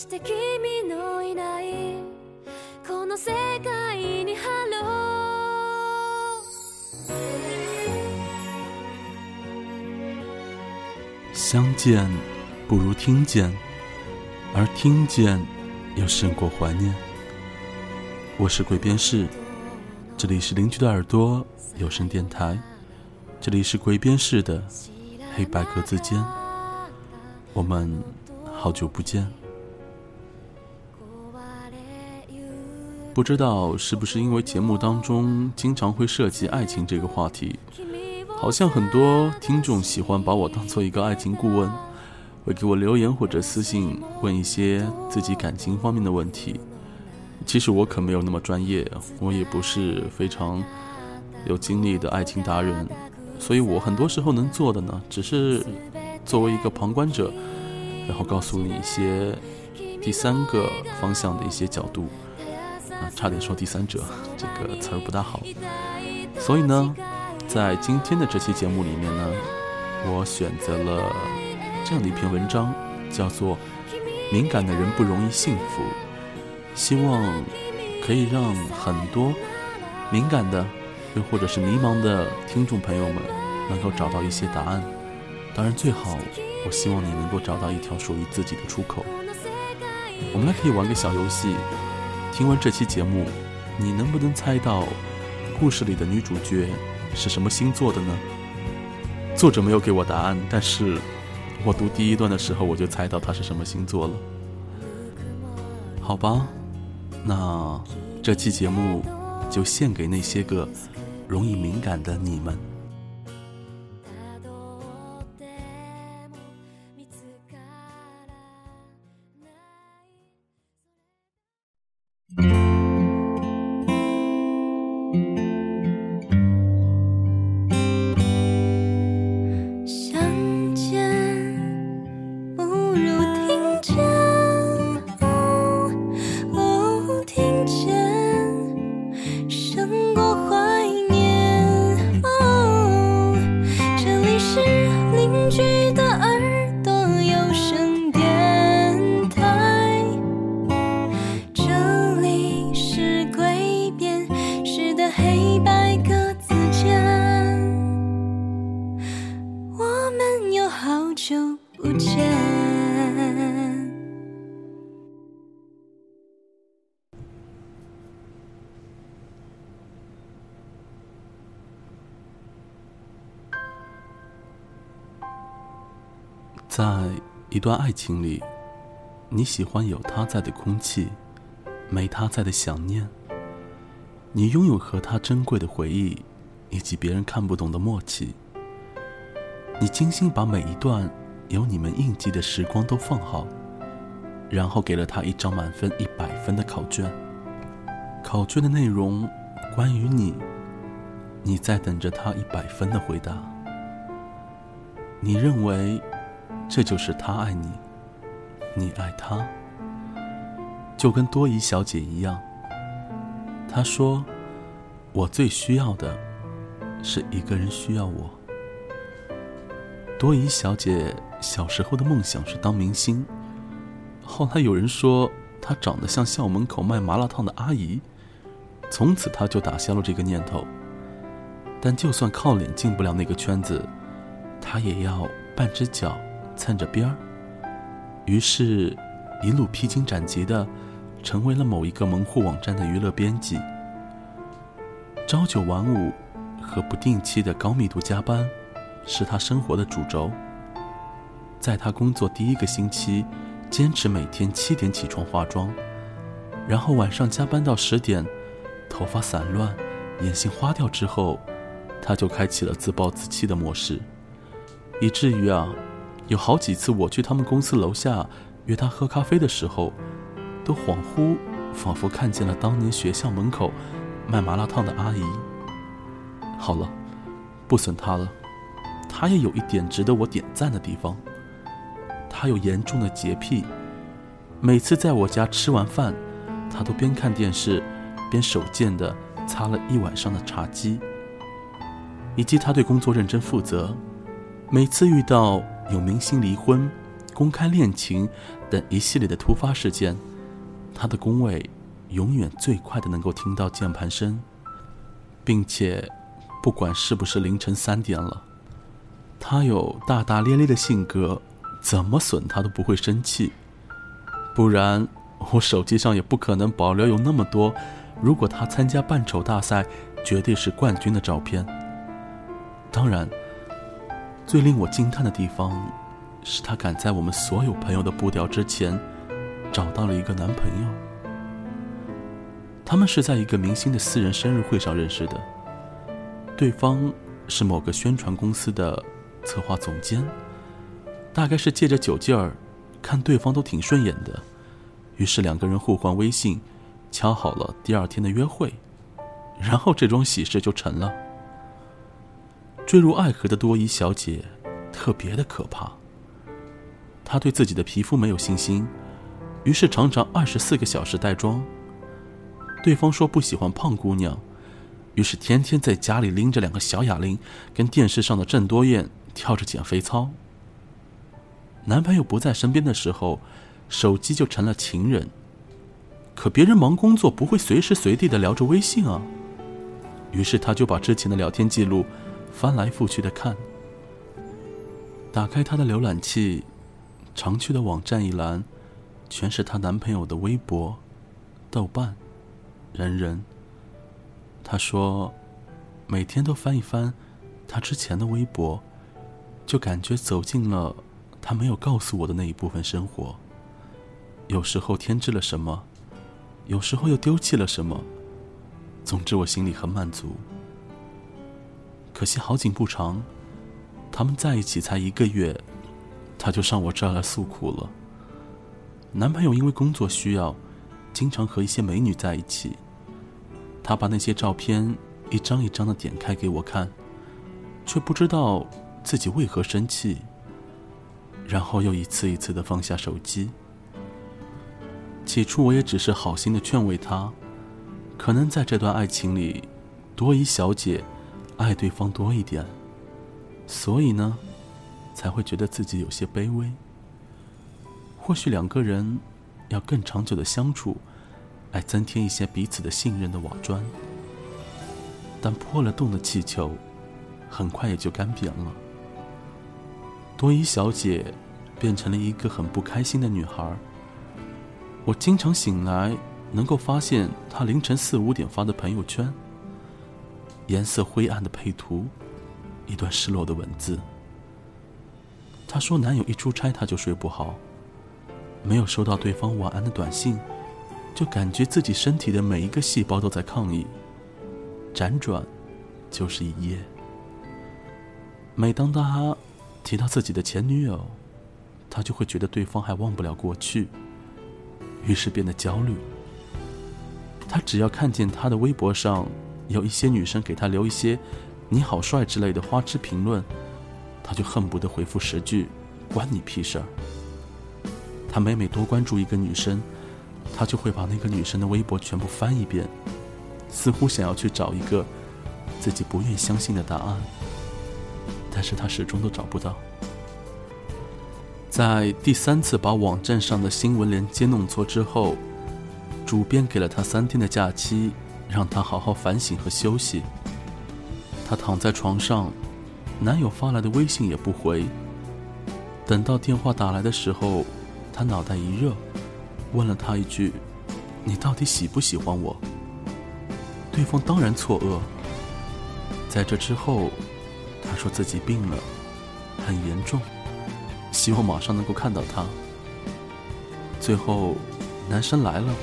そして君のいないこの世界にハロ相见不如听见，而听见又胜过怀念。我是鬼边士，这里是邻居的耳朵有声电台，这里是鬼边士的黑白格子间，我们好久不见。 不知道是不是因为节目当中经常会涉及爱情这个话题，好像很多听众喜欢把我当做一个爱情顾问，会给我留言或者私信问一些自己感情方面的问题。其实我可没有那么专业，我也不是非常有经历的爱情达人，所以我很多时候能做的呢，只是作为一个旁观者，然后告诉你一些第三个方向的一些角度。差点说第三者这个词儿不大好，所以呢，在今天的这期节目里面呢，我选择了这样的一篇文章，叫做《敏感的人不容易幸福》，希望可以让很多敏感的又或者是迷茫的听众朋友们能够找到一些答案。当然，最好我希望你能够找到一条属于自己的出口。我们来可以玩个小游戏。听完这期节目，你能不能猜到故事里的女主角是什么星座的呢？作者没有给我答案，但是我读第一段的时候我就猜到她是什么星座了。好吧，那这期节目就献给那些个容易敏感的你们。段爱情里，你喜欢有他在的空气，没他在的想念。你拥有和他珍贵的回忆，以及别人看不懂的默契。你精心把每一段有你们印记的时光都放好，然后给了他一张满分一百分的考卷。考卷的内容关于你，你在等着他一百分的回答。你认为？这就是他爱你，你爱他，就跟多疑小姐一样。她说：“我最需要的，是一个人需要我。”多疑小姐小时候的梦想是当明星，后来有人说她长得像校门口卖麻辣烫的阿姨，从此她就打消了这个念头。但就算靠脸进不了那个圈子，她也要半只脚。蹭着边儿，于是，一路披荆斩棘的，成为了某一个门户网站的娱乐编辑。朝九晚五和不定期的高密度加班，是他生活的主轴。在他工作第一个星期，坚持每天七点起床化妆，然后晚上加班到十点，头发散乱，眼睛花掉之后，他就开启了自暴自弃的模式，以至于啊。有好几次，我去他们公司楼下约他喝咖啡的时候，都恍惚，仿佛看见了当年学校门口卖麻辣烫的阿姨。好了，不损他了，他也有一点值得我点赞的地方。他有严重的洁癖，每次在我家吃完饭，他都边看电视边手贱的擦了一晚上的茶几。以及他对工作认真负责，每次遇到。有明星离婚、公开恋情等一系列的突发事件，他的工位永远最快的能够听到键盘声，并且不管是不是凌晨三点了，他有大大咧咧的性格，怎么损他都不会生气。不然，我手机上也不可能保留有那么多，如果他参加扮丑大赛，绝对是冠军的照片。当然，最令我惊叹的地方，是他赶在我们所有朋友的步调之前，找到了一个男朋友。他们是在一个明星的私人生日会上认识的，对方是某个宣传公司的策划总监，大概是借着酒劲儿。看对方都挺顺眼的，于是两个人互换微信，敲好了第二天的约会，然后这桩喜事就成了。坠入爱河的多伊小姐特别的可怕，她对自己的皮肤没有信心，于是常常二十四个小时带妆。对方说不喜欢胖姑娘，于是天天在家里拎着两个小哑铃，跟电视上的郑多燕跳着减肥操。男朋友不在身边的时候，手机就成了情人。可别人忙工作，不会随时随地的聊着微信啊。于是他就把之前的聊天记录翻来覆去的看。打开他的浏览器，常去的网站一栏，全是她男朋友的微博、豆瓣、人人。她说，每天都翻一翻他之前的微博，就感觉走进了。他没有告诉我的那一部分生活，有时候添置了什么，有时候又丢弃了什么，总之我心里很满足。可惜好景不长，他们在一起才一个月，他就上我这儿来诉苦了。男朋友因为工作需要，经常和一些美女在一起，他把那些照片一张一张的点开给我看，却不知道自己为何生气。然后又一次一次的放下手机。起初我也只是好心的劝慰他，可能在这段爱情里，多疑小姐爱对方多一点，所以呢，才会觉得自己有些卑微。或许两个人要更长久的相处，来增添一些彼此的信任的瓦砖。但破了洞的气球，很快也就干瘪了。多伊小姐变成了一个很不开心的女孩。我经常醒来，能够发现她凌晨四五点发的朋友圈，颜色灰暗的配图，一段失落的文字。她说男友一出差她就睡不好，没有收到对方晚安的短信，就感觉自己身体的每一个细胞都在抗议。辗转，就是一夜。每当他。提到自己的前女友，他就会觉得对方还忘不了过去，于是变得焦虑。他只要看见他的微博上有一些女生给他留一些“你好帅”之类的花痴评论，他就恨不得回复十句“关你屁事儿”。他每每多关注一个女生，他就会把那个女生的微博全部翻一遍，似乎想要去找一个自己不愿相信的答案。但是他始终都找不到。在第三次把网站上的新闻连接弄错之后，主编给了他三天的假期，让他好好反省和休息。他躺在床上，男友发来的微信也不回。等到电话打来的时候，他脑袋一热，问了他一句：“你到底喜不喜欢我？”对方当然错愕。在这之后。他说自己病了，很严重，希望马上能够看到他。最后，男生来了，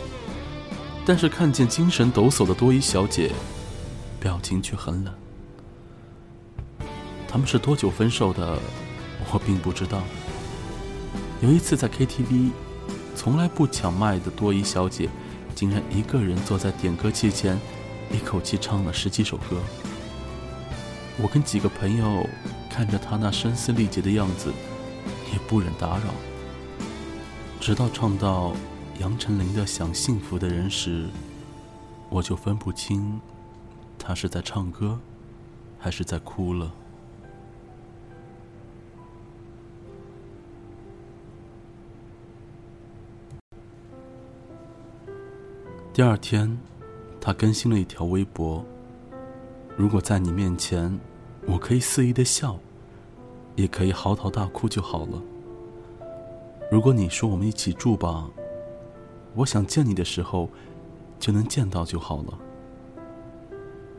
但是看见精神抖擞的多伊小姐，表情却很冷。他们是多久分手的？我并不知道。有一次在 KTV，从来不抢麦的多伊小姐，竟然一个人坐在点歌器前，一口气唱了十几首歌。我跟几个朋友看着她那声嘶力竭的样子，也不忍打扰。直到唱到杨丞琳的想幸福的人时，我就分不清她是在唱歌还是在哭了。第二天，他更新了一条微博，如果在你面前，我可以肆意的笑，也可以嚎啕大哭就好了。如果你说我们一起住吧。我想见你的时候，就能见到就好了。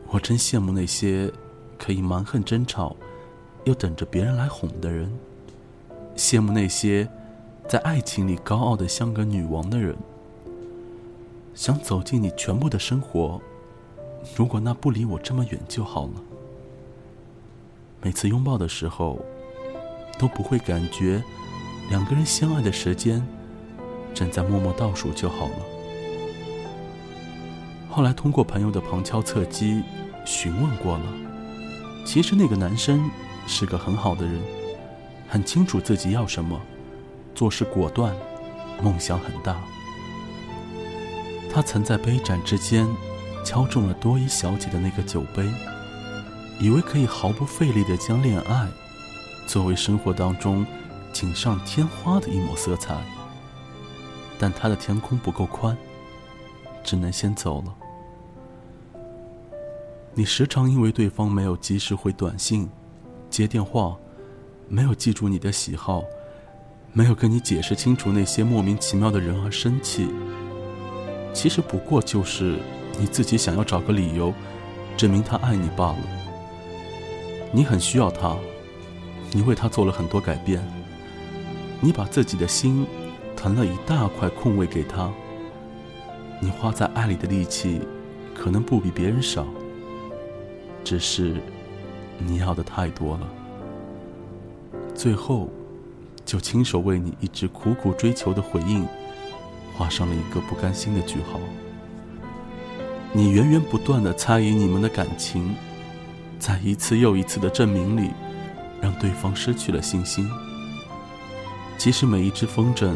我真羡慕那些可以蛮横争吵，又等着别人来哄的人，羡慕那些……”在爱情里高傲的像个女王的人，想走进你全部的生活。如果那不离我这么远就好了。每次拥抱的时候，都不会感觉两个人相爱的时间正在默默倒数就好了。后来通过朋友的旁敲侧击询问过了，其实那个男生是个很好的人，很清楚自己要什么。做事果断，梦想很大。他曾在杯盏之间敲中了多伊小姐的那个酒杯，以为可以毫不费力地将恋爱作为生活当中锦上添花的一抹色彩。但他的天空不够宽，只能先走了。你时常因为对方没有及时回短信、接电话，没有记住你的喜好。没有跟你解释清楚那些莫名其妙的人而生气，其实不过就是你自己想要找个理由，证明他爱你罢了。你很需要他，你为他做了很多改变，你把自己的心腾了一大块空位给他，你花在爱里的力气可能不比别人少，只是你要的太多了，最后。就亲手为你一直苦苦追求的回应，画上了一个不甘心的句号。你源源不断的猜疑你们的感情，在一次又一次的证明里，让对方失去了信心。其实每一只风筝，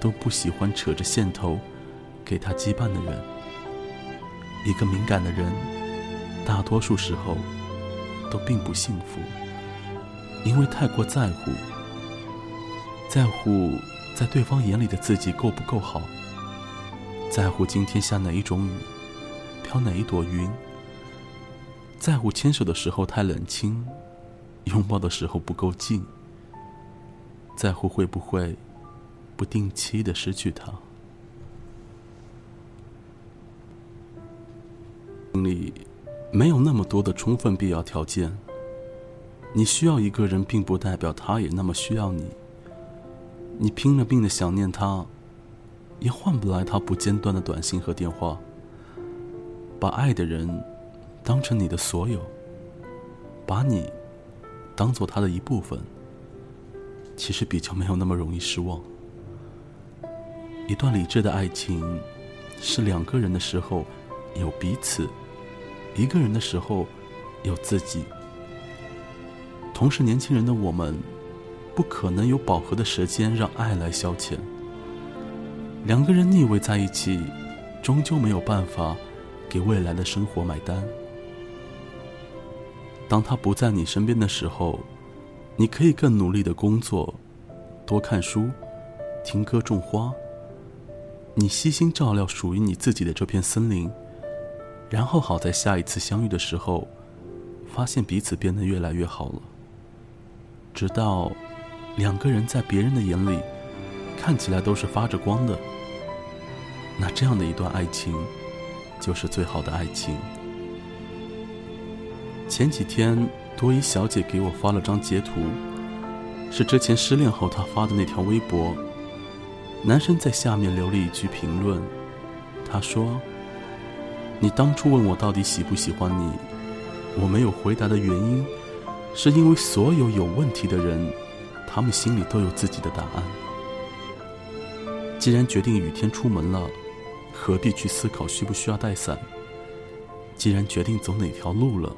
都不喜欢扯着线头，给他羁绊的人。一个敏感的人，大多数时候，都并不幸福，因为太过在乎。在乎在对方眼里的自己够不够好，在乎今天下哪一种雨，飘哪一朵云，在乎牵手的时候太冷清，拥抱的时候不够近，在乎会不会不定期的失去他。里没有那么多的充分必要条件，你需要一个人，并不代表他也那么需要你。你拼了命的想念他，也换不来他不间断的短信和电话。把爱的人当成你的所有，把你当做他的一部分，其实比较没有那么容易失望。一段理智的爱情，是两个人的时候有彼此，一个人的时候有自己。同是年轻人的我们。不可能有饱和的时间让爱来消遣。两个人腻味在一起，终究没有办法给未来的生活买单。当他不在你身边的时候，你可以更努力的工作，多看书，听歌，种花。你悉心照料属于你自己的这片森林，然后好在下一次相遇的时候，发现彼此变得越来越好了，直到。两个人在别人的眼里看起来都是发着光的，那这样的一段爱情就是最好的爱情。前几天多伊小姐给我发了张截图，是之前失恋后她发的那条微博。男生在下面留了一句评论，他说：“你当初问我到底喜不喜欢你，我没有回答的原因，是因为所有有问题的人。”他们心里都有自己的答案。既然决定雨天出门了，何必去思考需不需要带伞？既然决定走哪条路了，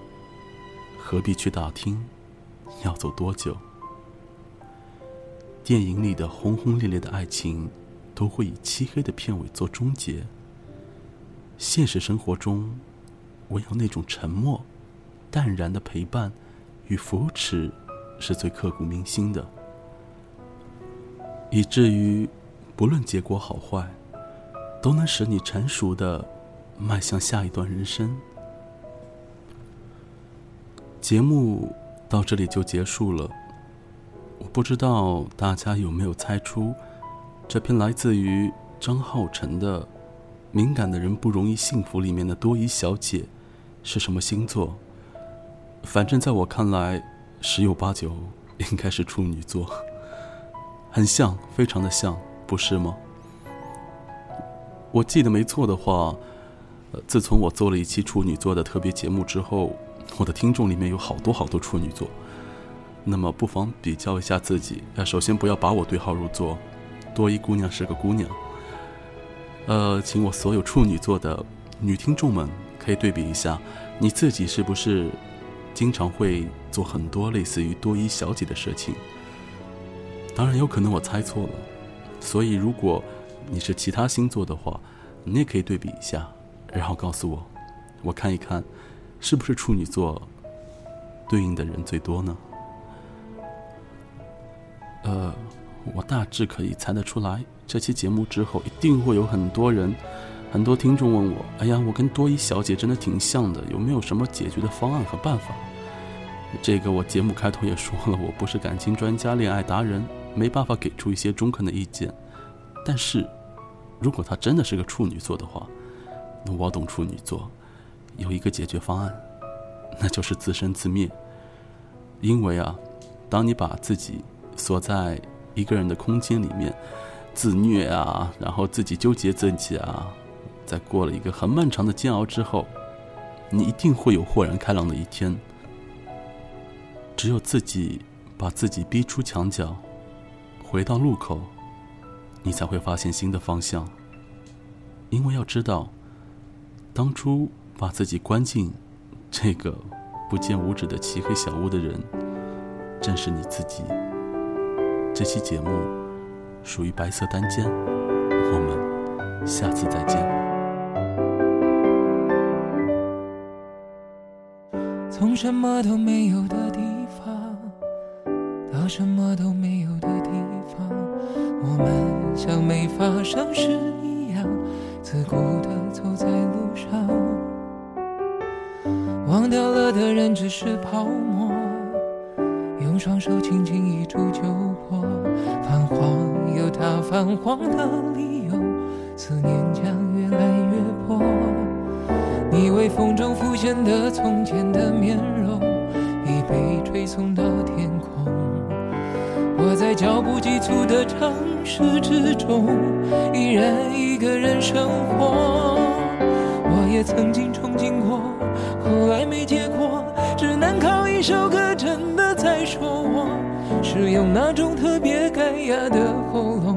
何必去打听要走多久？电影里的轰轰烈烈的爱情，都会以漆黑的片尾做终结。现实生活中，唯有那种沉默、淡然的陪伴与扶持，是最刻骨铭心的。以至于，不论结果好坏，都能使你成熟的迈向下一段人生。节目到这里就结束了。我不知道大家有没有猜出，这篇来自于张浩辰的《敏感的人不容易幸福》里面的多疑小姐是什么星座？反正在我看来，十有八九应该是处女座，很像，非常的像，不是吗？我记得没错的话，呃，自从我做了一期处女座的特别节目之后，我的听众里面有好多好多处女座。那么不妨比较一下自己。呃，首先不要把我对号入座，多一姑娘是个姑娘。呃，请我所有处女座的女听众们可以对比一下，你自己是不是经常会做很多类似于多一小姐的事情？当然有可能我猜错了，所以如果。你是其他星座的话，你也可以对比一下，然后告诉我，我看一看，是不是处女座对应的人最多呢？呃，我大致可以猜得出来，这期节目之后一定会有很多人、很多听众问我：“哎呀，我跟多伊小姐真的挺像的，有没有什么解决的方案和办法？”这个我节目开头也说了，我不是感情专家、恋爱达人，没办法给出一些中肯的意见。但是，如果她真的是个处女座的话，那我懂处女座，有一个解决方案，那就是自生自灭。因为啊，当你把自己锁在一个人的空间里面，自虐啊，然后自己纠结自己啊，在过了一个很漫长的煎熬之后，你一定会有豁然开朗的一天。只有自己把自己逼出墙角，回到路口。你才会发现新的方向，因为要知道，当初把自己关进这个不见五指的漆黑小屋的人，正是你自己。这期节目属于白色单间，我们下次再见。从什么都没有的地方，到什么都没有的地方，我们。像没发生事一样，自顾地走在路上。忘掉了的人只是泡沫，用双手轻轻一触就破。泛黄有它泛黄的理由，思念将越来越薄。你微风中浮现的从前的面容，已被吹送到天空。我在脚步急促的城市之中，依然一个人生活。我也曾经憧憬过，后来没结果，只能靠一首歌说我，是用那种特别干哑的喉咙，